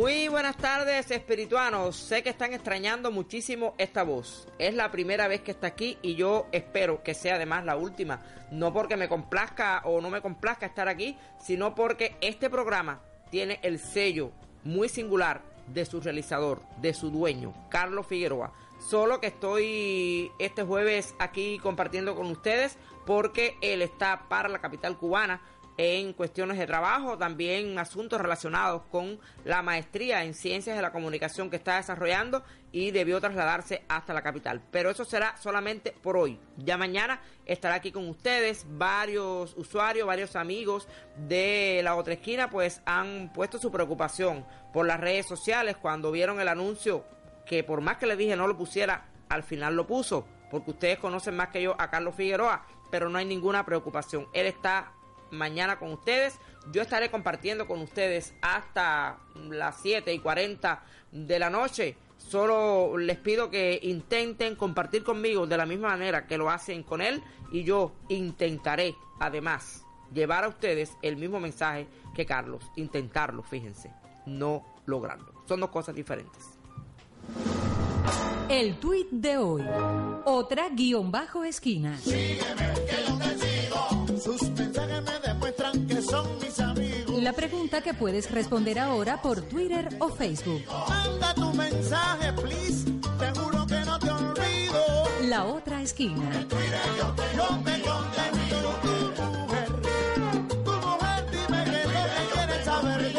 Muy buenas tardes, espirituanos. Sé que están extrañando muchísimo esta voz. Es la primera vez que está aquí y yo espero que sea además la última. No porque me complazca o no me complazca estar aquí, sino porque este programa tiene el sello muy singular de su realizador, de su dueño, Carlos Figueroa. Solo que estoy este jueves aquí compartiendo con ustedes porque él está para la capital cubana en cuestiones de trabajo, también asuntos relacionados con la maestría en ciencias de la comunicación que está desarrollando y debió trasladarse hasta la capital. Pero eso será solamente por hoy. Ya mañana estará aquí con ustedes varios usuarios, varios amigos de la otra esquina, pues han puesto su preocupación por las redes sociales cuando vieron el anuncio que por más que le dije no lo pusiera, al final lo puso, porque ustedes conocen más que yo a Carlos Figueroa, pero no hay ninguna preocupación. Él está mañana con ustedes. Yo estaré compartiendo con ustedes hasta las 7 y 40 de la noche. Solo les pido que intenten compartir conmigo de la misma manera que lo hacen con él y yo intentaré además llevar a ustedes el mismo mensaje que Carlos. Intentarlo, fíjense, no lograrlo. Son dos cosas diferentes. El tuit de hoy. Otra guion bajo esquina. Sígueme, que yo te sigo. Sus mensajes me demuestran que son mis amigos. La pregunta que puedes responder ahora por Twitter o Facebook. Manda tu mensaje, please. Te juro que no te olvido. La otra esquina. Mira, yo te, yo te contento. Tu mujer, tu mujer, dime que lo que quieres saber de mí.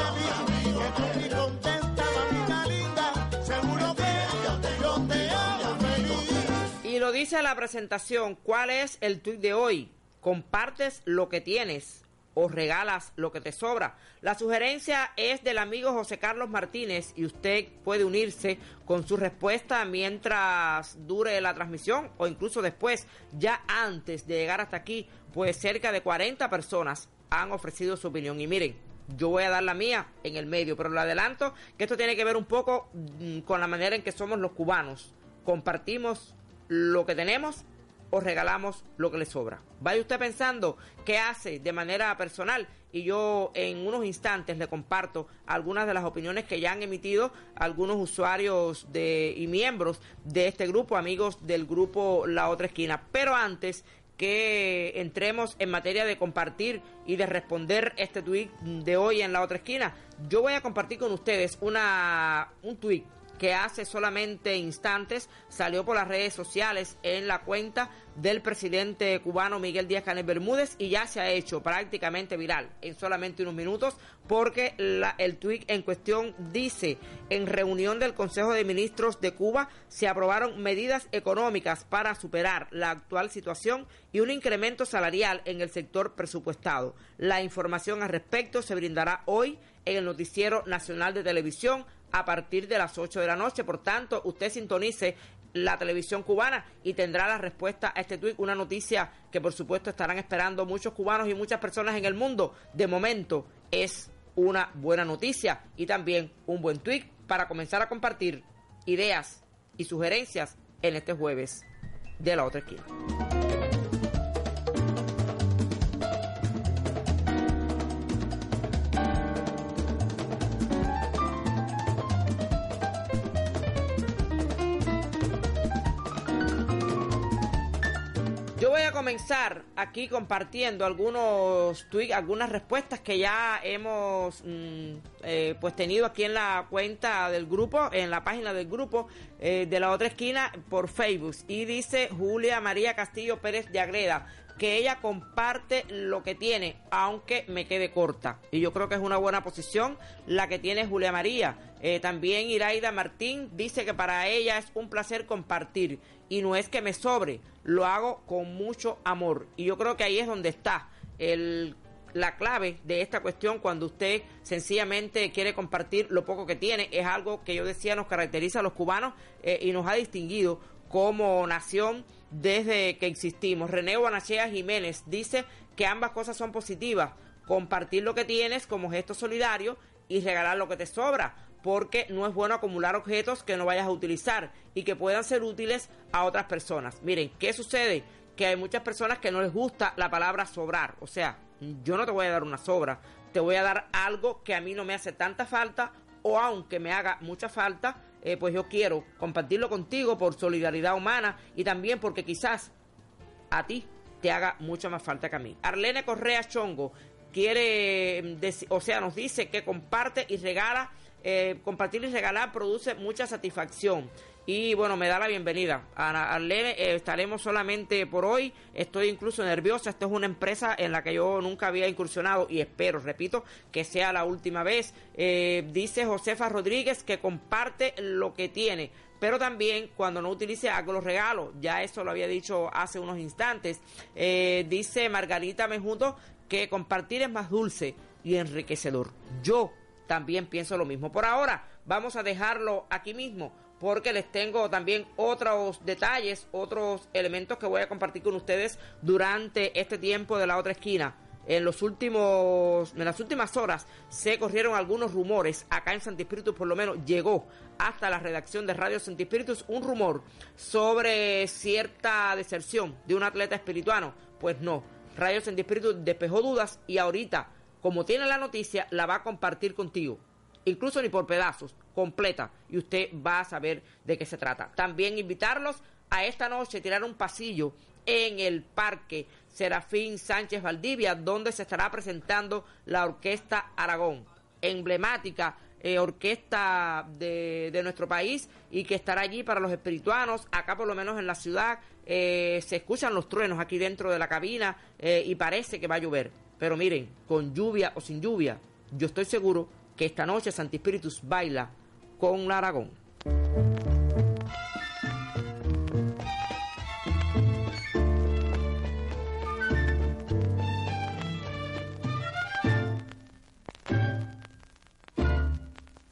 Que tú estoy contenta, mamita linda. Seguro que yo te, yo te hago feliz. Y lo dice la presentación, ¿cuál es el tuit de hoy? ¿Compartes lo que tienes o regalas lo que te sobra? La sugerencia es del amigo José Carlos Martínez y usted puede unirse con su respuesta mientras dure la transmisión o incluso después, ya antes de llegar hasta aquí, pues cerca de 40 personas han ofrecido su opinión. Y miren, yo voy a dar la mía en el medio, pero le adelanto que esto tiene que ver un poco mm, con la manera en que somos los cubanos. Compartimos lo que tenemos o regalamos lo que le sobra. Vaya usted pensando qué hace de manera personal y yo en unos instantes le comparto algunas de las opiniones que ya han emitido algunos usuarios de y miembros de este grupo, amigos del grupo La Otra Esquina. Pero antes que entremos en materia de compartir y de responder este tweet de hoy en la otra esquina, yo voy a compartir con ustedes una un tweet que hace solamente instantes salió por las redes sociales en la cuenta del presidente cubano Miguel Díaz Canel Bermúdez y ya se ha hecho prácticamente viral en solamente unos minutos porque la- el tuit en cuestión dice en reunión del Consejo de Ministros de Cuba se aprobaron medidas económicas para superar la actual situación y un incremento salarial en el sector presupuestado. La información al respecto se brindará hoy en el Noticiero Nacional de Televisión a partir de las 8 de la noche. Por tanto, usted sintonice la televisión cubana y tendrá la respuesta a este tuit, una noticia que por supuesto estarán esperando muchos cubanos y muchas personas en el mundo. De momento es una buena noticia y también un buen tuit para comenzar a compartir ideas y sugerencias en este jueves de la otra esquina. Comenzar aquí compartiendo algunos tweets, algunas respuestas que ya hemos mm, eh, pues tenido aquí en la cuenta del grupo, en la página del grupo eh, de la otra esquina por Facebook. Y dice Julia María Castillo Pérez de Agreda que ella comparte lo que tiene, aunque me quede corta. Y yo creo que es una buena posición la que tiene Julia María. Eh, también Iraida Martín dice que para ella es un placer compartir y no es que me sobre, lo hago con mucho amor. Y yo creo que ahí es donde está el la clave de esta cuestión cuando usted sencillamente quiere compartir lo poco que tiene es algo que yo decía nos caracteriza a los cubanos eh, y nos ha distinguido como nación desde que existimos. René Bonachea Jiménez dice que ambas cosas son positivas, compartir lo que tienes como gesto solidario y regalar lo que te sobra, porque no es bueno acumular objetos que no vayas a utilizar y que puedan ser útiles a otras personas. Miren, ¿qué sucede? Que hay muchas personas que no les gusta la palabra sobrar, o sea, yo no te voy a dar una sobra, te voy a dar algo que a mí no me hace tanta falta o aunque me haga mucha falta, eh, pues yo quiero compartirlo contigo por solidaridad humana y también porque quizás a ti te haga mucha más falta que a mí. Arlene Correa Chongo quiere, mm, o sea, nos dice que comparte y regala, eh, compartir y regalar produce mucha satisfacción. Y bueno, me da la bienvenida. A Arlene, eh, estaremos solamente por hoy. Estoy incluso nerviosa. Esta es una empresa en la que yo nunca había incursionado y espero, repito, que sea la última vez. Eh, dice Josefa Rodríguez que comparte lo que tiene pero también cuando no utilice hago los regalos. Ya eso lo había dicho hace unos instantes. Dice Margarita Mejuto que compartir es más dulce y enriquecedor. Yo también pienso lo mismo. Por ahora, vamos a dejarlo aquí mismo porque les tengo también otros detalles, otros elementos que voy a compartir con ustedes durante este tiempo de la otra esquina. En los últimos, en las últimas horas se corrieron algunos rumores. Acá en Santi Espíritu, por lo menos, llegó hasta la redacción de Radio Santi Espíritus un rumor sobre cierta deserción de un atleta espirituano. Pues no, Radio Santi Espíritu despejó dudas y ahorita, como tiene la noticia, la va a compartir contigo incluso ni por pedazos, completa, y usted va a saber de qué se trata. También invitarlos a esta noche tirar un pasillo en el Parque Serafín Sánchez Valdivia, donde se estará presentando la Orquesta Aragón, emblemática eh, orquesta de, nuestro país y que estará allí para los espirituanos. Acá por lo menos en la ciudad eh, se escuchan los truenos aquí dentro de la cabina eh, y parece que va a llover. Pero miren, con lluvia o sin lluvia, yo estoy seguro que esta noche Santi Espíritus baila con Aragón.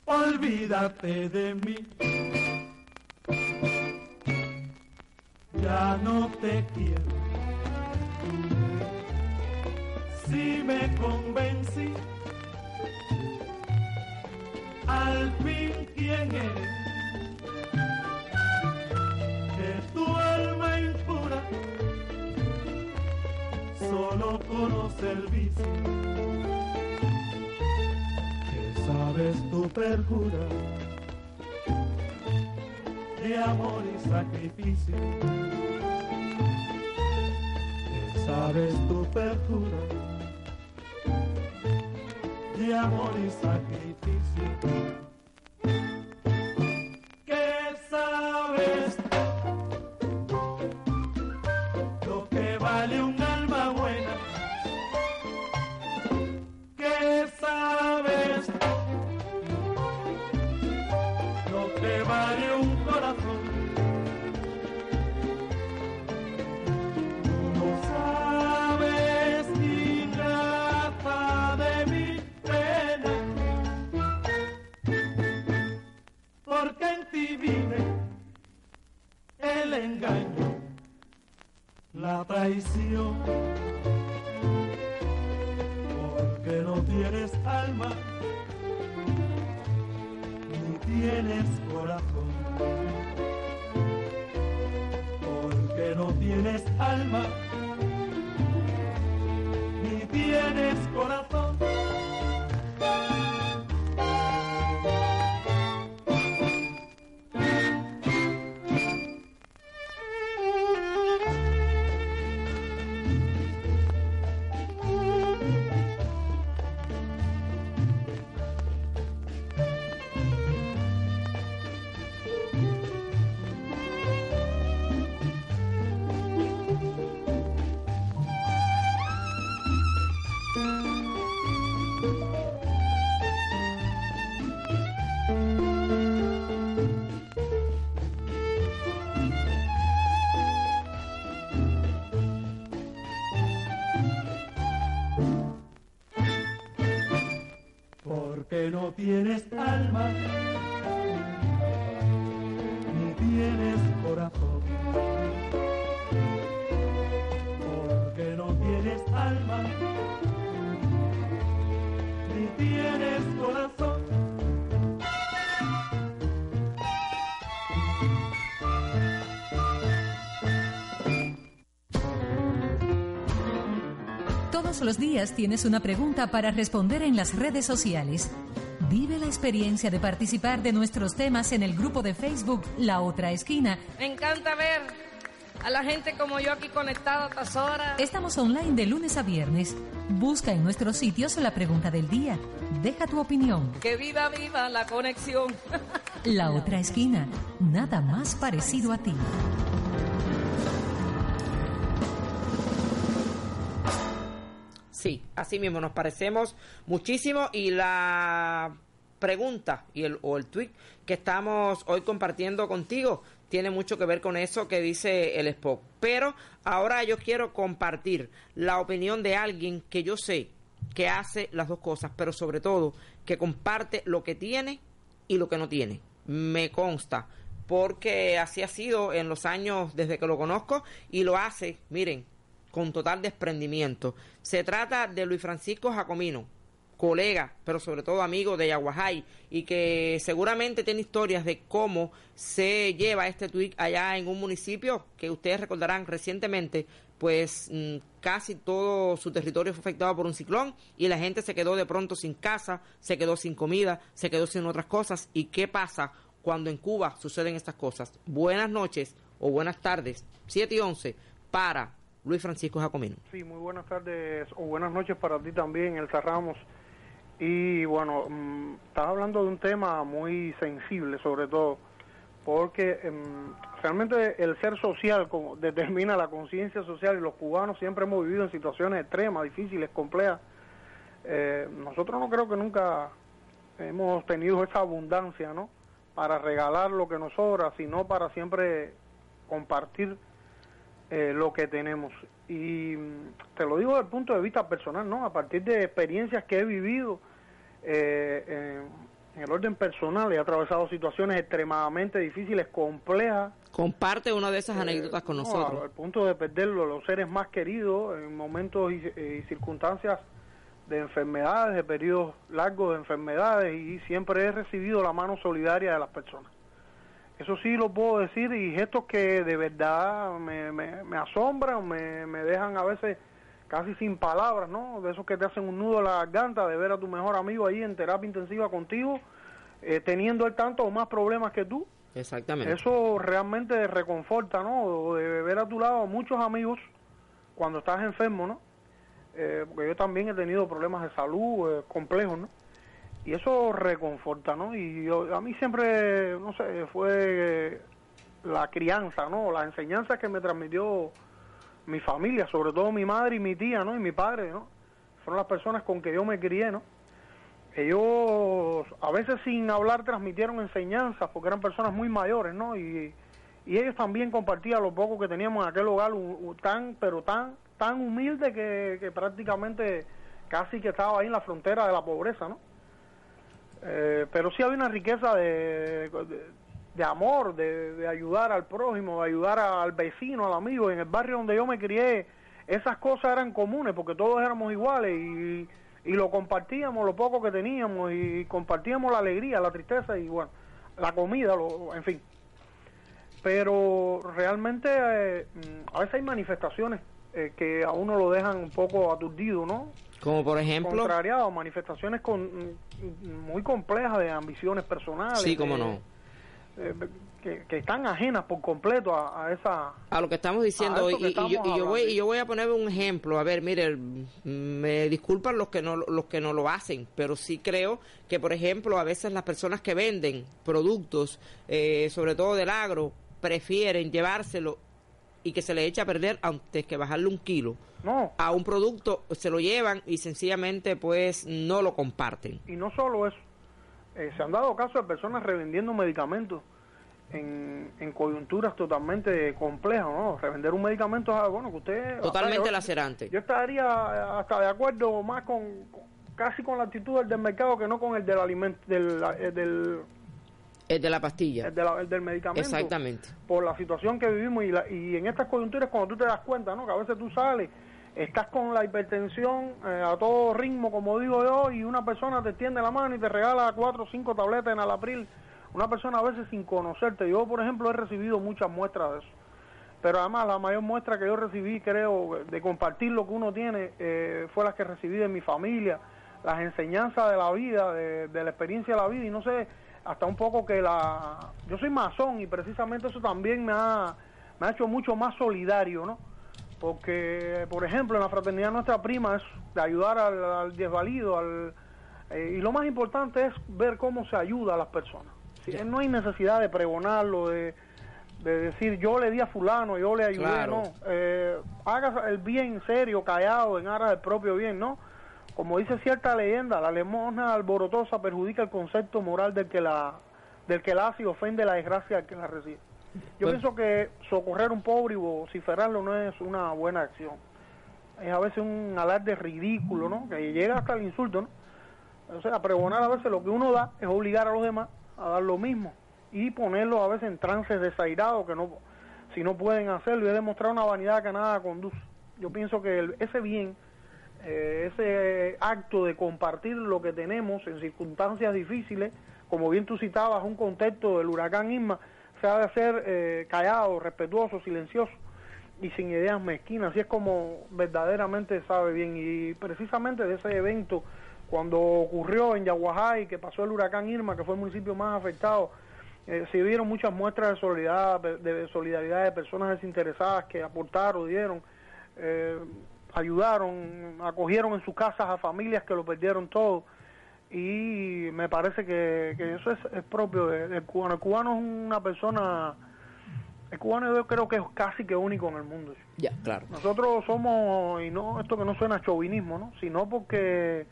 Olvídate de mí, ya no te quiero. Me convencí. Al fin quién eres, que tu alma impura solo conoce el vicio, que sabes tu perjura de amor y sacrificio, que sabes tu perjura de amor y sacrificio. Tienes alma, ni tienes corazón. Porque no tienes alma, ni tienes corazón. Todos los días tienes una pregunta para responder en las redes sociales Vive la experiencia de participar de nuestros temas en el grupo de Facebook La Otra Esquina. Me encanta ver a la gente como yo aquí conectada a estas horas. Estamos online de lunes a viernes. Busca en nuestros sitios la pregunta del día. Deja tu opinión. Que viva, viva la conexión. La Otra Esquina. Nada más parecido a ti. Sí, así mismo nos parecemos muchísimo y la pregunta y el, o el tweet que estamos hoy compartiendo contigo tiene mucho que ver con eso que dice el Spock. Pero ahora yo quiero compartir la opinión de alguien que yo sé que hace las dos cosas, pero sobre todo que comparte lo que tiene y lo que no tiene. Me consta, porque así ha sido en los años desde que lo conozco y lo hace, miren, con total desprendimiento. Se trata de Luis Francisco Jacomino, colega, pero sobre todo amigo de Yaguajay, y que seguramente tiene historias de cómo se lleva este tweet allá en un municipio que ustedes recordarán recientemente, pues mm, casi todo su territorio fue afectado por un ciclón y la gente se quedó de pronto sin casa, se quedó sin comida, se quedó sin otras cosas. ¿Y qué pasa cuando en Cuba suceden estas cosas? Buenas noches o buenas tardes, 7 y 11, para Luis Francisco Jacomino. Sí, muy buenas tardes o buenas noches para ti también, Elsa Ramos. Y bueno, mm, estás hablando de un tema muy sensible sobre todo, porque em, realmente el ser social como determina la conciencia social y los cubanos siempre hemos vivido en situaciones extremas, difíciles, complejas. Eh, nosotros no creo que nunca hemos tenido esa abundancia, ¿no? Para regalar lo que nos sobra, sino para siempre compartir eh, lo que tenemos. Y mm, te lo digo desde el punto de vista personal, ¿no? A partir de experiencias que he vivido eh, en el orden personal, he atravesado situaciones extremadamente difíciles, complejas. Comparte una de esas anécdotas con no, nosotros. Al punto de perderlo, los seres más queridos en momentos y, y circunstancias de enfermedades, de periodos largos de enfermedades y siempre he recibido la mano solidaria de las personas. Eso sí lo puedo decir y gestos que de verdad me, me, me asombran, me, me dejan a veces casi sin palabras, ¿no? De esos que te hacen un nudo a la garganta de ver a tu mejor amigo ahí en terapia intensiva contigo, eh, teniendo el tanto o más problemas que tú. Exactamente. Eso realmente reconforta, ¿no? De ver a tu lado a muchos amigos cuando estás enfermo, ¿no? Eh, porque yo también he tenido problemas de salud eh, complejos, ¿no? Y eso reconforta, ¿no? Y yo, a mí siempre, no sé, fue la crianza, ¿no? La enseñanza que me transmitió mi familia, sobre todo mi madre y mi tía, ¿no? Y mi padre, ¿no? Fueron las personas con que yo me crié, ¿no? Ellos a veces sin hablar transmitieron enseñanzas porque eran personas muy mayores, ¿no? Y, y ellos también compartían lo poco que teníamos en aquel hogar, tan, pero tan, tan humilde que prácticamente casi que estaba ahí en la frontera de la pobreza, ¿no? Eh, pero sí había una riqueza de, de, amor, de, de ayudar al prójimo, de ayudar al vecino, al amigo. En el barrio donde yo me crié, esas cosas eran comunes porque todos éramos iguales y, y lo compartíamos, lo poco que teníamos, y compartíamos la alegría, la tristeza y bueno, la comida, lo, en fin. Pero realmente eh, mm, a veces hay manifestaciones eh, que a uno lo dejan un poco aturdido, ¿no? Como por ejemplo, contrariado, manifestaciones con, muy complejas de ambiciones personales. sí, como de- no. eh, que, que están ajenas por completo a, a esa... a lo que estamos diciendo A y, yo, estamos y yo voy y yo voy a poner un ejemplo a ver mire me disculpan los que no los que no lo hacen pero sí creo que por ejemplo a veces las personas que venden productos eh, sobre todo del agro prefieren llevárselo y que se le eche a perder antes que bajarle un kilo No, a un producto se lo llevan y sencillamente pues no lo comparten y no solo eso. Eh, se han dado casos de personas revendiendo medicamentos en, en coyunturas totalmente complejas, ¿no? Revender un medicamento, ah, bueno, que usted... totalmente yo- lacerante Yo estaría hasta de acuerdo más con, con- casi con la actitud del, del mercado que no con el del alimento, del, eh, del, el de la pastilla el de la- el del medicamento. exactamente por la situación que vivimos y, la- y en estas coyunturas cuando tú te das cuenta, ¿no? Que a veces tú sales, estás con la hipertensión eh, a todo ritmo, como digo yo, y una persona te extiende la mano y te regala cuatro o cinco tabletas en Alapril, una persona a veces sin conocerte. Yo, por ejemplo, he recibido muchas muestras de eso. Pero además la mayor muestra que yo recibí, creo, de compartir lo que uno tiene, eh, fue la que recibí de mi familia, las enseñanzas de la vida, de, de la experiencia de la vida y no sé, hasta un poco que la... Yo soy masón y precisamente eso también me ha, me ha hecho mucho más solidario, ¿no? Porque, por ejemplo, en la fraternidad nuestra prima es de ayudar al, al desvalido, al, eh, y lo más importante es ver cómo se ayuda a las personas. No hay necesidad de pregonarlo, de, de decir yo le di a fulano, yo le ayudé, Claro. no. Eh, haga el bien serio, callado, en aras del propio bien, ¿no? Como dice cierta leyenda, la limosna alborotosa perjudica el concepto moral del que la del que la hace y ofende la desgracia del que la recibe. Yo Bueno. pienso que socorrer a un pobre y vociferarlo no es una buena acción. Es a veces un alarde ridículo, ¿no? Que llega hasta el insulto, ¿no? O sea, pregonar a veces lo que uno da es obligar a los demás a dar lo mismo y ponerlos a veces en trances desairados que no, si no pueden hacerlo y es demostrar una vanidad que nada conduce. Yo pienso que el- ese bien, eh, ese acto de compartir lo que tenemos en circunstancias difíciles, como bien tú citabas, un contexto del huracán Irma, se ha de hacer eh, callado, respetuoso, silencioso y sin ideas mezquinas. Así es como verdaderamente sabe bien. Y precisamente de ese evento, cuando ocurrió en Yaguajay, que pasó el huracán Irma, que fue el municipio más afectado, eh, se vieron muchas muestras de solidaridad, de solidaridad de personas desinteresadas que aportaron, dieron, ayudaron, acogieron en sus casas a familias que lo perdieron todo y me parece que, que eso es, es propio de- del cubano. El cubano es una persona, el cubano yo creo que es casi que único en el mundo. Ya, claro. Nosotros somos, y no esto que no suena a chauvinismo, ¿no? sino porque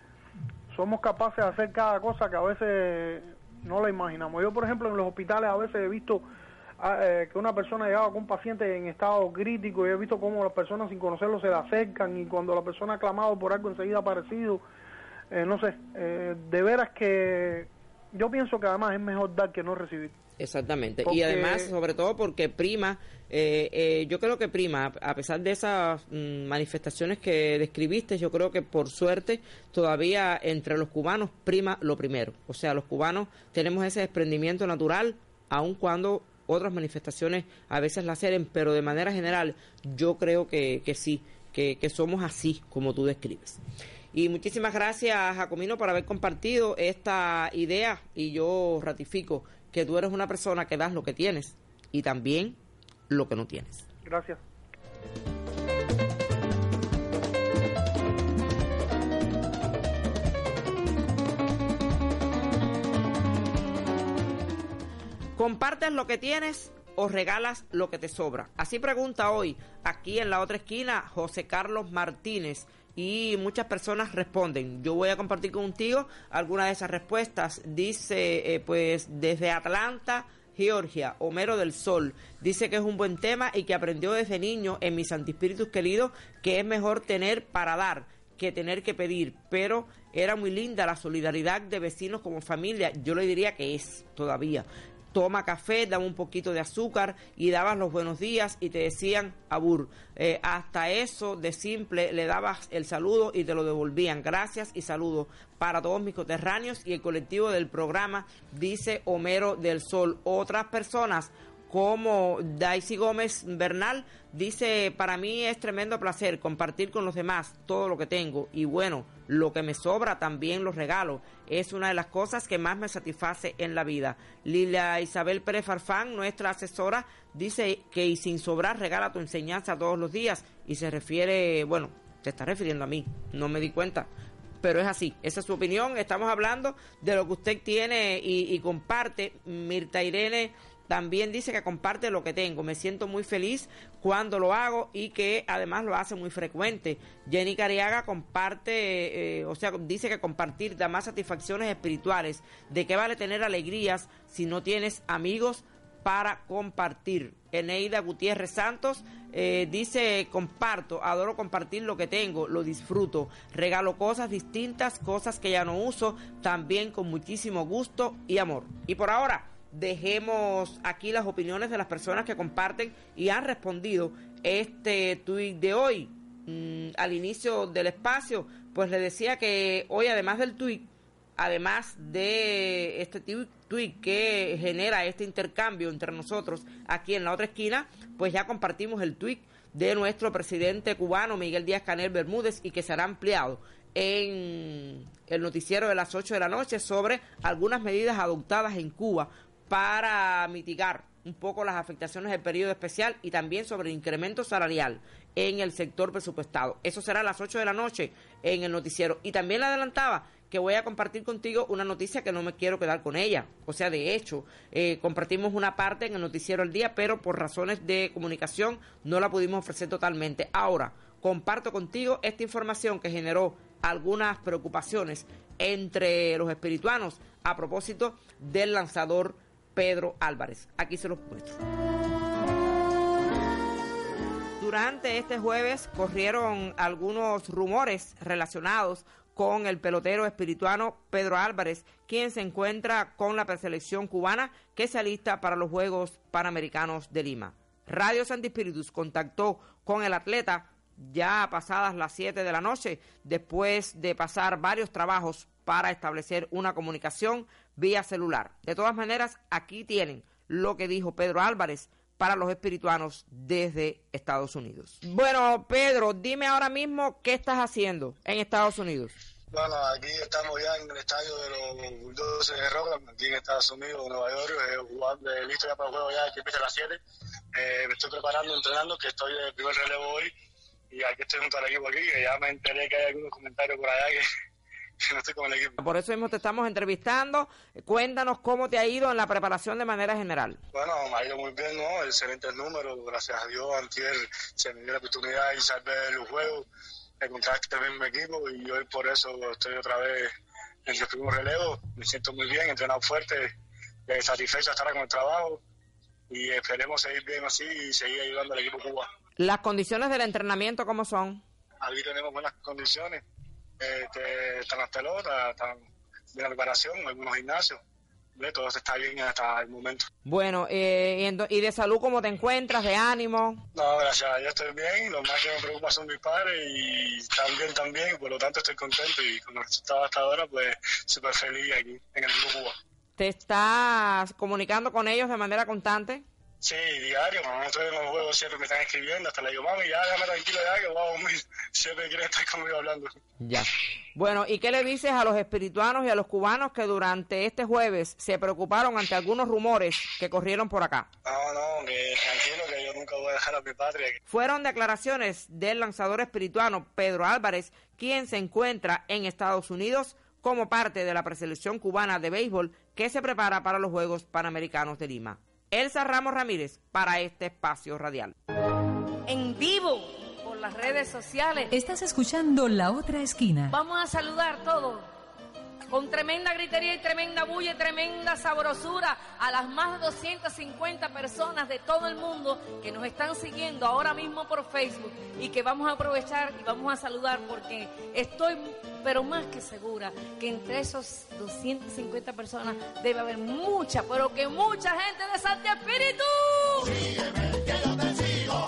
somos capaces de hacer cada cosa que a veces no la imaginamos. Yo, por ejemplo, en los hospitales a veces he visto eh, que una persona llegaba con un paciente en estado crítico y he visto cómo las personas sin conocerlo se le acercan y cuando la persona ha clamado por algo enseguida ha aparecido. Eh, no sé, eh, de veras que yo pienso que además es mejor dar que no recibir. Exactamente. Y además, sobre todo porque Prima, eh, eh, yo creo que Prima, a pesar de esas mm, manifestaciones que describiste, yo creo que por suerte todavía entre los cubanos prima lo primero. O sea, los cubanos tenemos ese desprendimiento natural, aun cuando otras manifestaciones a veces la hacen, pero de manera general yo creo que, que sí, que, que somos así como tú describes. Y muchísimas gracias, Jacomino, por haber compartido esta idea y yo ratifico que tú eres una persona que das lo que tienes y también lo que no tienes. Gracias. ¿Compartes lo que tienes o regalas lo que te sobra? Así pregunta hoy, aquí en la otra esquina, José Carlos Martínez. Y muchas personas responden. Yo voy a compartir contigo algunas de esas respuestas. Dice, eh, pues, desde Atlanta, Georgia, Homero del Sol, dice que es un buen tema y que aprendió desde niño en mis antispíritus queridos que es mejor tener para dar que tener que pedir, pero era muy linda la solidaridad de vecinos como familia, yo le diría que es todavía. Toma café, dame un poquito de azúcar y dabas los buenos días y te decían abur. Eh, hasta eso de simple le dabas el saludo y te lo devolvían. Gracias y saludos para todos mis coterráneos y el colectivo del programa, dice Homero del Sol. Otras personas como Daisy Gómez Bernal dice, para mí es tremendo placer compartir con los demás todo lo que tengo y bueno, lo que me sobra también lo regalo. Es una de las cosas que más me satisface en la vida. Lilia Isabel Pérez Farfán, nuestra asesora, dice que y sin sobrar regala tu enseñanza todos los días y se refiere, bueno, se está refiriendo a mí, no me di cuenta pero es así, esa es su opinión. Estamos hablando de lo que usted tiene y, y comparte. Mirta Irene también dice que comparte lo que tengo. Me siento muy feliz cuando lo hago y que además lo hace muy frecuente. Jenny Cariaga comparte, eh, o sea, dice que compartir da más satisfacciones espirituales. ¿De qué vale tener alegrías si no tienes amigos? para compartir. Eneida Gutiérrez Santos eh, dice, comparto, adoro compartir lo que tengo, lo disfruto, regalo cosas distintas, cosas que ya no uso, también con muchísimo gusto y amor. Y por ahora, dejemos aquí las opiniones de las personas que comparten y han respondido este tuit de hoy. Mm, al inicio del espacio, pues le decía que hoy, además del tuit, además de este tweet que genera este intercambio entre nosotros aquí en la otra esquina, pues ya compartimos el tweet de nuestro presidente cubano Miguel Díaz Canel Bermúdez y que será ampliado en el noticiero de las 8 de la noche sobre algunas medidas adoptadas en Cuba para mitigar un poco las afectaciones del periodo especial y también sobre el incremento salarial en el sector presupuestado. Eso será a las 8 de la noche en el noticiero. Y también le adelantaba que voy a compartir contigo una noticia que no me quiero quedar con ella. O sea, de hecho, eh, compartimos una parte en el noticiero el día, pero por razones de comunicación no la pudimos ofrecer totalmente. Ahora, comparto contigo esta información que generó algunas preocupaciones entre los espirituanos a propósito del lanzador Pedro Álvarez. Aquí se los muestro. Durante este jueves corrieron algunos rumores relacionados con el pelotero espirituano Pedro Álvarez, quien se encuentra con la preselección cubana que se alista para los Juegos Panamericanos de Lima. Radio Santi Espíritus contactó con el atleta ya pasadas las 7 de la noche, después de pasar varios trabajos para establecer una comunicación vía celular. De todas maneras, aquí tienen lo que dijo Pedro Álvarez para los espirituanos desde Estados Unidos. Bueno, Pedro, dime ahora mismo qué estás haciendo en Estados Unidos. Bueno, aquí estamos ya en el estadio de los Bulldogs de Rockland, aquí en Estados Unidos, Nueva York, eh, eh, listo ya para el juego ya que empieza a las 7. Eh, me estoy preparando, entrenando, que estoy de primer relevo hoy y aquí estoy junto al equipo aquí, que ya me enteré que hay algunos comentarios por allá que no estoy con el equipo. Por eso mismo te estamos entrevistando. Cuéntanos cómo te ha ido en la preparación de manera general. Bueno, me ha ido muy bien, ¿no? Excelentes números, gracias a Dios. Antier se me dio la oportunidad y salvé los juegos. Encontraste el mismo equipo y hoy por eso estoy otra vez en el primer relevo. Me siento muy bien, entrenado fuerte, eh, satisfecho de estar con el trabajo y esperemos seguir bien así y seguir ayudando al equipo Cuba. Las condiciones del entrenamiento, ¿cómo son? Aquí tenemos buenas condiciones, están las pelotas, están de la preparación, algunos gimnasios, todo está bien hasta el momento. Bueno, eh, y de salud, ¿cómo te encuentras? ¿De ánimo? No, gracias Dios estoy bien, lo más que me preocupa son mis padres y están bien también, y por lo tanto estoy contento y con los resultados hasta ahora, pues súper feliz aquí en el Club Cuba. ¿Te estás comunicando con ellos de manera constante? Sí, diario, cuando estoy en los juegos siempre me están escribiendo, hasta le digo, mami, ya déjame tranquilo ya, que voy a dormir. Siempre quieren estar conmigo hablando. Ya. Bueno, ¿y qué le dices a los espirituanos y a los cubanos que durante este jueves se preocuparon ante algunos rumores que corrieron por acá? No, no, que tranquilo, que yo nunca voy a dejar a mi patria. Fueron declaraciones del lanzador espirituano Pedro Álvarez, quien se encuentra en Estados Unidos como parte de la preselección cubana de béisbol que se prepara para los Juegos Panamericanos de Lima. Elsa Ramos Ramírez para este espacio radial. En vivo, por las redes sociales. Estás escuchando La Otra Esquina. Vamos a saludar todos. Con tremenda gritería y tremenda bulla y tremenda sabrosura a las más de 250 personas de todo el mundo que nos están siguiendo ahora mismo por Facebook y que vamos a aprovechar y vamos a saludar porque estoy, pero más que segura, que entre esos 250 personas debe haber mucha, pero que mucha gente de Santi Espíritu.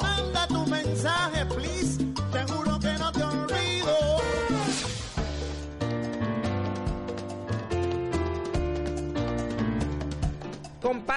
Manda tu mensaje, please.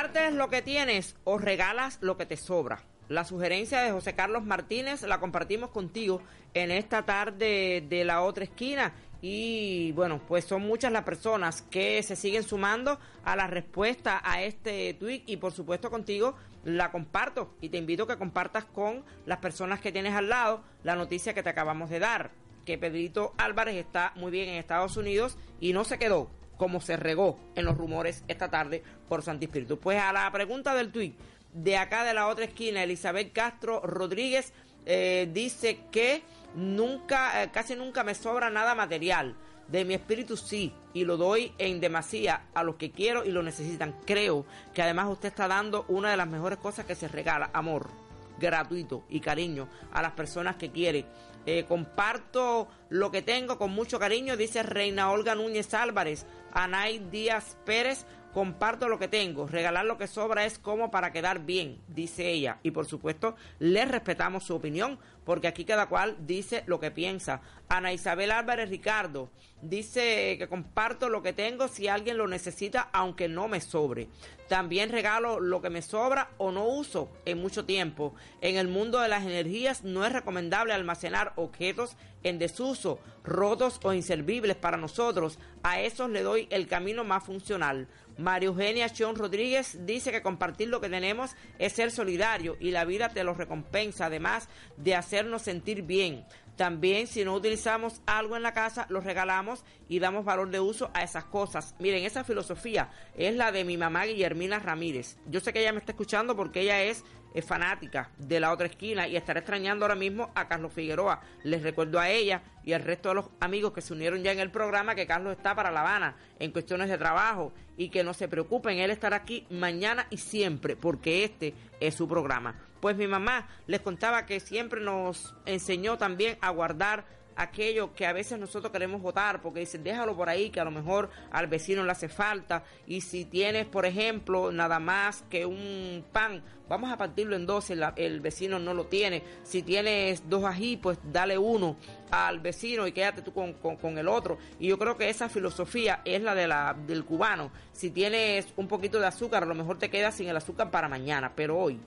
Compartes lo que tienes o regalas lo que te sobra. La sugerencia de José Carlos Martínez la compartimos contigo en esta tarde de la otra esquina. Y bueno, pues son muchas las personas que se siguen sumando a la respuesta a este tweet y por supuesto contigo la comparto. Y te invito a que compartas con las personas que tienes al lado la noticia que te acabamos de dar, que Pedrito Álvarez está muy bien en Estados Unidos y no se quedó como se regó en los rumores esta tarde por Santi Espíritu. Pues a la pregunta del tuit, de acá de la otra esquina, Elizabeth Castro Rodríguez eh, dice que nunca, eh, casi nunca me sobra nada material. De mi espíritu sí, y lo doy en demasía a los que quiero y lo necesitan. Creo que además usted está dando una de las mejores cosas que se regala, amor gratuito y cariño a las personas que quiere. Eh, comparto lo que tengo con mucho cariño, dice Reina Olga Núñez Álvarez, Anay Díaz Pérez, comparto lo que tengo, regalar lo que sobra es como para quedar bien, dice ella. Y por supuesto, le respetamos su opinión, porque aquí cada cual dice lo que piensa. Ana Isabel Álvarez Ricardo dice que comparto lo que tengo si alguien lo necesita, aunque no me sobre. También regalo lo que me sobra o no uso en mucho tiempo. En el mundo de las energías no es recomendable almacenar objetos en desuso, rotos o inservibles para nosotros. A esos le doy el camino más funcional. María Eugenia Chon Rodríguez dice que compartir lo que tenemos es ser solidario y la vida te lo recompensa, además de hacernos sentir bien. También si no utilizamos algo en la casa, lo regalamos y damos valor de uso a esas cosas. Miren, esa filosofía es la de mi mamá Guillermina Ramírez. Yo sé que ella me está escuchando porque ella es es fanática de la otra esquina y estará extrañando ahora mismo a Carlos Figueroa. Les recuerdo a ella y al resto de los amigos que se unieron ya en el programa que Carlos está para La Habana en cuestiones de trabajo y que no se preocupen, él estará aquí mañana y siempre porque este es su programa. Pues mi mamá les contaba que siempre nos enseñó también a guardar aquello que a veces nosotros queremos votar porque dicen déjalo por ahí que a lo mejor al vecino le hace falta. Y si tienes por ejemplo nada más que un pan vamos a partirlo en dos el, el vecino no lo tiene. Si tienes dos ají pues dale uno al vecino y quédate tú con, con, con el otro. Y yo creo que esa filosofía es la de la del cubano. Si tienes un poquito de azúcar a lo mejor te quedas sin el azúcar para mañana pero hoy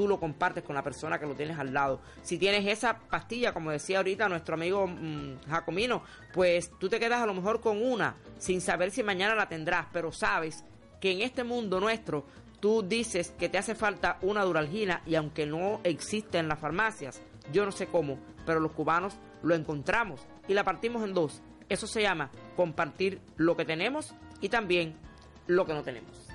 tú lo compartes con la persona que lo tienes al lado. Si tienes esa pastilla, como decía ahorita nuestro amigo mm, Jacomino, pues tú te quedas a lo mejor con una sin saber si mañana la tendrás, pero sabes que en este mundo nuestro tú dices que te hace falta una duralgina y aunque no existe en las farmacias, yo no sé cómo, pero los cubanos lo encontramos y la partimos en dos. Eso se llama compartir lo que tenemos y también lo que no tenemos.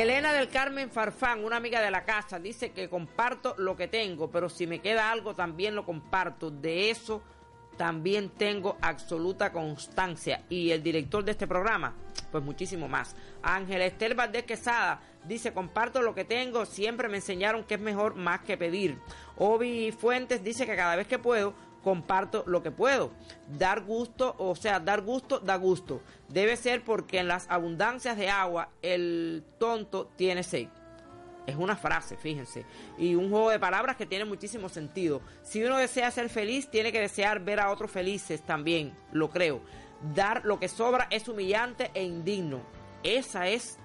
Elena del Carmen Farfán, una amiga de la casa, dice que comparto lo que tengo, pero si me queda algo también lo comparto. De eso también tengo absoluta constancia. Y el director de este programa, pues muchísimo más. Ángela Esther Valdés Quesada dice, comparto lo que tengo, siempre me enseñaron que es mejor más que pedir. Obi Fuentes dice que cada vez que puedo, comparto lo que puedo. Dar gusto, o sea, dar gusto, da gusto. Debe ser porque en las abundancias de agua el tonto tiene sed. Es una frase, fíjense. Y un juego de palabras que tiene muchísimo sentido. Si uno desea ser feliz, tiene que desear ver a otros felices también, lo creo. Dar lo que sobra es humillante e indigno. Esa es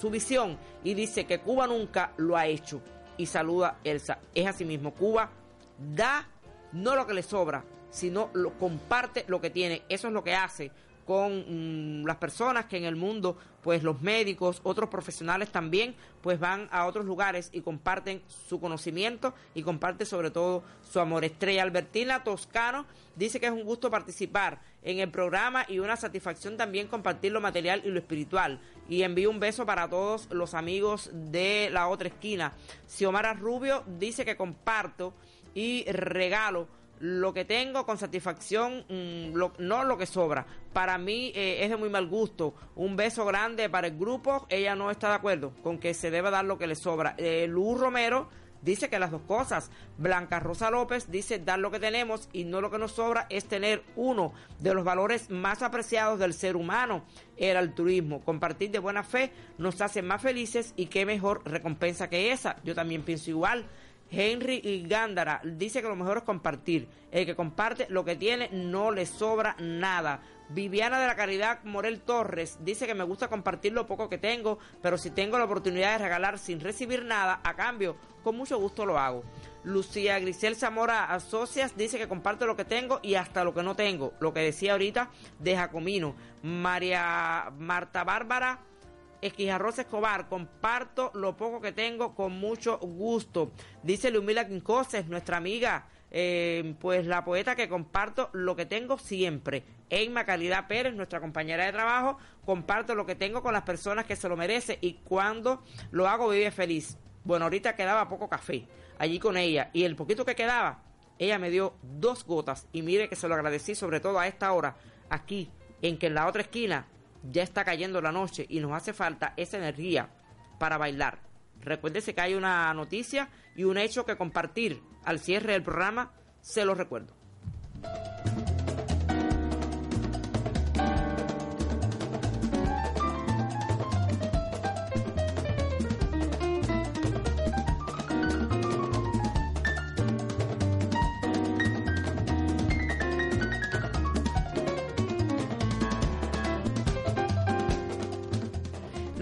su visión. Y dice que Cuba nunca lo ha hecho. Y saluda Elsa. Es así mismo. Cuba da no lo que le sobra, sino lo, comparte lo que tiene. Eso es lo que hace con mm, las personas que en el mundo, pues los médicos, otros profesionales también, pues van a otros lugares y comparten su conocimiento y comparte sobre todo su amor. Estrella Albertina Toscano dice que es un gusto participar en el programa y una satisfacción también compartir lo material y lo espiritual. Y envío un beso para todos los amigos de la otra esquina. Xiomara Rubio dice que comparto y regalo lo que tengo con satisfacción, mm, no lo que sobra. Para mí eh, es de muy mal gusto. Un beso grande para el grupo. Ella no está de acuerdo con que se debe dar lo que le sobra. Eh, Luz Romero dice que las dos cosas. Blanca Rosa López dice dar lo que tenemos y no lo que nos sobra es tener uno de los valores más apreciados del ser humano, el altruismo. Compartir de buena fe nos hace más felices y qué mejor recompensa que esa. Yo también pienso igual. Henry Gándara dice que lo mejor es compartir. El que comparte lo que tiene no le sobra nada. Viviana de la Caridad Morel Torres dice que me gusta compartir lo poco que tengo, pero si tengo la oportunidad de regalar sin recibir nada, a cambio, con mucho gusto lo hago. Lucía Grisel Zamora Asocias dice que comparto lo que tengo y hasta lo que no tengo, lo que decía ahorita de Jacomino. María Marta Bárbara Esquijarroz Escobar, comparto lo poco que tengo con mucho gusto. Dice Lumila Quincoses, nuestra amiga, eh, pues la poeta que comparto lo que tengo siempre. Emma Calidad Pérez, nuestra compañera de trabajo, comparto lo que tengo con las personas que se lo merecen y cuando lo hago vive feliz. Bueno, ahorita quedaba poco café allí con ella y el poquito que quedaba, ella me dio dos gotas y mire que se lo agradecí sobre todo a esta hora aquí en que en la otra esquina ya está cayendo la noche y nos hace falta esa energía para bailar. Recuérdese que hay una noticia y un hecho que compartir al cierre del programa, se lo recuerdo.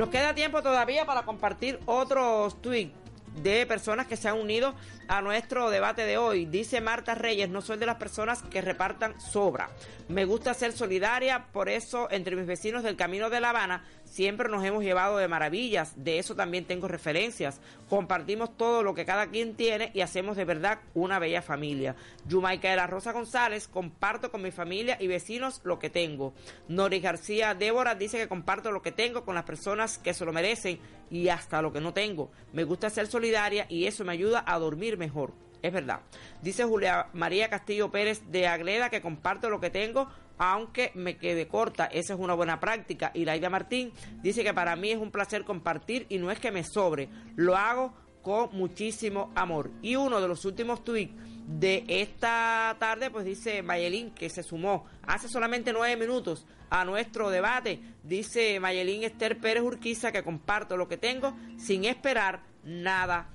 Nos queda tiempo todavía para compartir otros tweets de personas que se han unido a nuestro debate de hoy. Dice Marta Reyes, no soy de las personas que repartan sobra. Me gusta ser solidaria, por eso entre mis vecinos del Camino de La Habana siempre nos hemos llevado de maravillas. De eso también tengo referencias. Compartimos todo lo que cada quien tiene y hacemos de verdad una bella familia. Yumaica de la Rosa González, comparto con mi familia y vecinos lo que tengo. Nori García Débora dice que comparto lo que tengo con las personas que se lo merecen y hasta lo que no tengo. Me gusta ser solidaria y eso me ayuda a dormir mejor. Es verdad. Dice Julia María Castillo Pérez de Agleda que comparto lo que tengo aunque me quede corta. Esa es una buena práctica. Y Laida Martín dice que para mí es un placer compartir y no es que me sobre. Lo hago con muchísimo amor. Y uno de los últimos tweets de esta tarde, pues dice Mayelín, que se sumó hace solamente nueve minutos a nuestro debate. Dice Mayelín Esther Pérez Urquiza que comparto lo que tengo sin esperar nada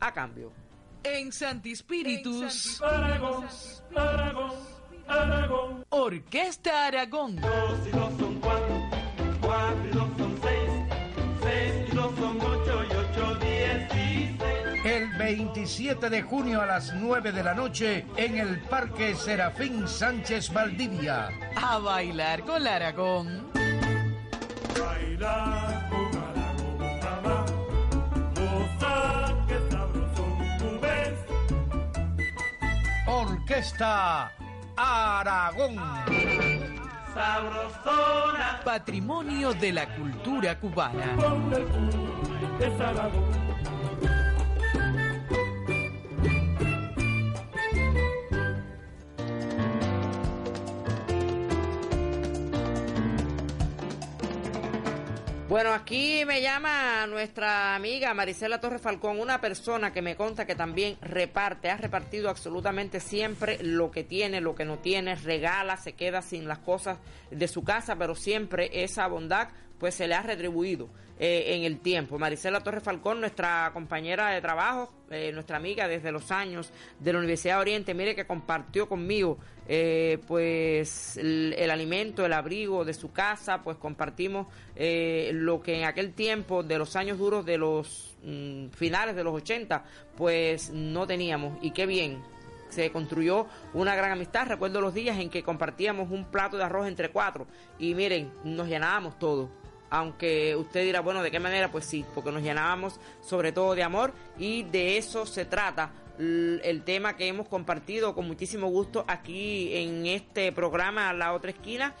a cambio. En Santi Spiritus, Aragón, Aragón, Aragón. Orquesta Aragón. Dos y dos son cuatro, cuatro y dos son seis, seis y dos son ocho y ocho dieciséis. El 27 de junio a las 9 de la noche en el Parque Serafín Sánchez Valdivia. A bailar con la Aragón. Baila con Aragón, mamá, goza que sabroso tú ves. Orquesta Aragón. Sabrosona, Patrimonio de la cultura cubana. Bueno, aquí me llama nuestra amiga Marisela Torres Falcón, una persona que me conta que también reparte, ha repartido absolutamente siempre lo que tiene, lo que no tiene, regala, se queda sin las cosas de su casa, pero siempre esa bondad pues se le ha retribuido eh, en el tiempo. Marisela Torres Falcón, nuestra compañera de trabajo, eh, nuestra amiga desde los años de la Universidad de Oriente, mire que compartió conmigo eh, pues el, alimento, el abrigo de su casa, pues compartimos eh, lo que en aquel tiempo de los años duros de los mm, finales de los 80, pues no teníamos. Y qué bien, se construyó una gran amistad. Recuerdo los días en que compartíamos un plato de arroz entre cuatro y miren, nos llenábamos todos. Aunque usted dirá, bueno, ¿de qué manera? Pues sí, porque nos llenábamos sobre todo de amor y de eso se trata el tema que hemos compartido con muchísimo gusto aquí en este programa La Otra Esquina,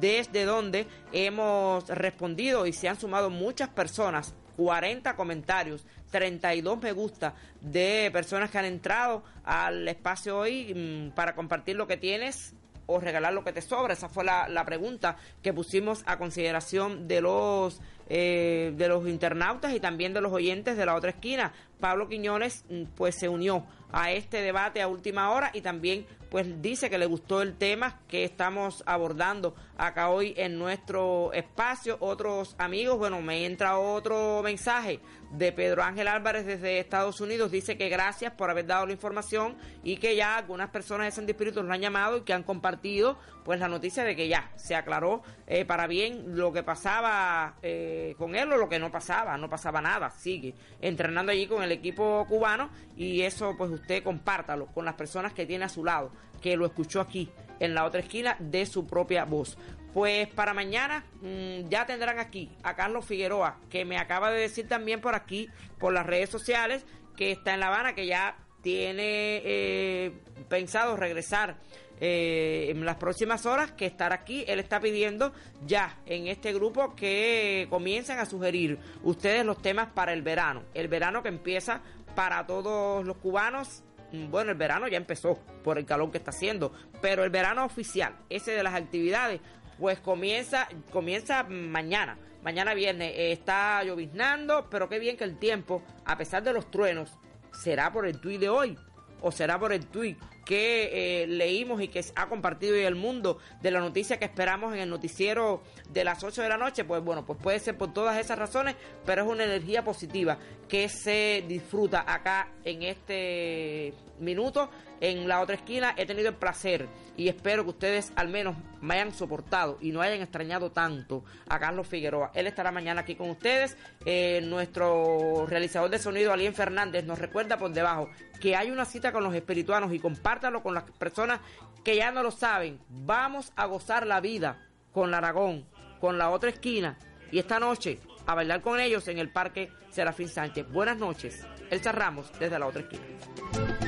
desde donde hemos respondido y se han sumado muchas personas 40 comentarios, 32 me gusta de personas que han entrado al espacio hoy mm, para compartir lo que tienes o regalar lo que te sobra. Esa fue la, la pregunta que pusimos a consideración de los eh, de los internautas y también de los oyentes de la otra esquina. Pablo Quiñones mm, pues se unió a este debate a última hora y también pues dice que le gustó el tema que estamos abordando acá hoy en nuestro espacio. Otros amigos, bueno, me entra otro mensaje de Pedro Ángel Álvarez desde Estados Unidos. Dice que gracias por haber dado la información y que ya algunas personas de Santi Espíritu lo han llamado y que han compartido pues la noticia de que ya se aclaró eh, para bien lo que pasaba eh, con él o lo que no pasaba. No pasaba nada. Sigue entrenando allí con el equipo cubano y eso pues usted compártalo con las personas que tiene a su lado, que lo escuchó aquí en la otra esquina de su propia voz. Pues para mañana mm, ya tendrán aquí a Carlos Figueroa, que me acaba de decir también por aquí, por las redes sociales, que está en La Habana, que ya tiene eh, pensado regresar eh, en las próximas horas, que estará aquí. Él está pidiendo ya en este grupo que comiencen a sugerir ustedes los temas para el verano. El verano que empieza para todos los cubanos Mm, bueno, el verano ya empezó por el calor que está haciendo, pero el verano oficial, ese de las actividades, pues comienza, comienza mañana. Mañana viernes eh, está lloviznando, pero qué bien que el tiempo, a pesar de los truenos, será por el tuit de hoy o será por el tuit que eh, leímos y que ha compartido hoy el mundo de la noticia que esperamos en el noticiero de las 8 de la noche, pues bueno, pues puede ser por todas esas razones, pero es una energía positiva que se disfruta acá en este minuto. En la otra esquina he tenido el placer y espero que ustedes al menos me hayan soportado y no hayan extrañado tanto a Carlos Figueroa. Él estará mañana aquí con ustedes. Eh, nuestro realizador de sonido, Alien Fernández, nos recuerda por debajo que hay una cita con los espirituanos y compártalo con las personas que ya no lo saben. Vamos a gozar la vida con la Aragón, con la otra esquina y esta noche a bailar con ellos en el Parque Serafín Sánchez. Buenas noches. Elsa Ramos desde la otra esquina.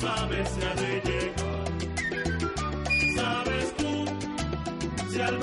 Sabes si ha de llegar? ¿Sabes tú si al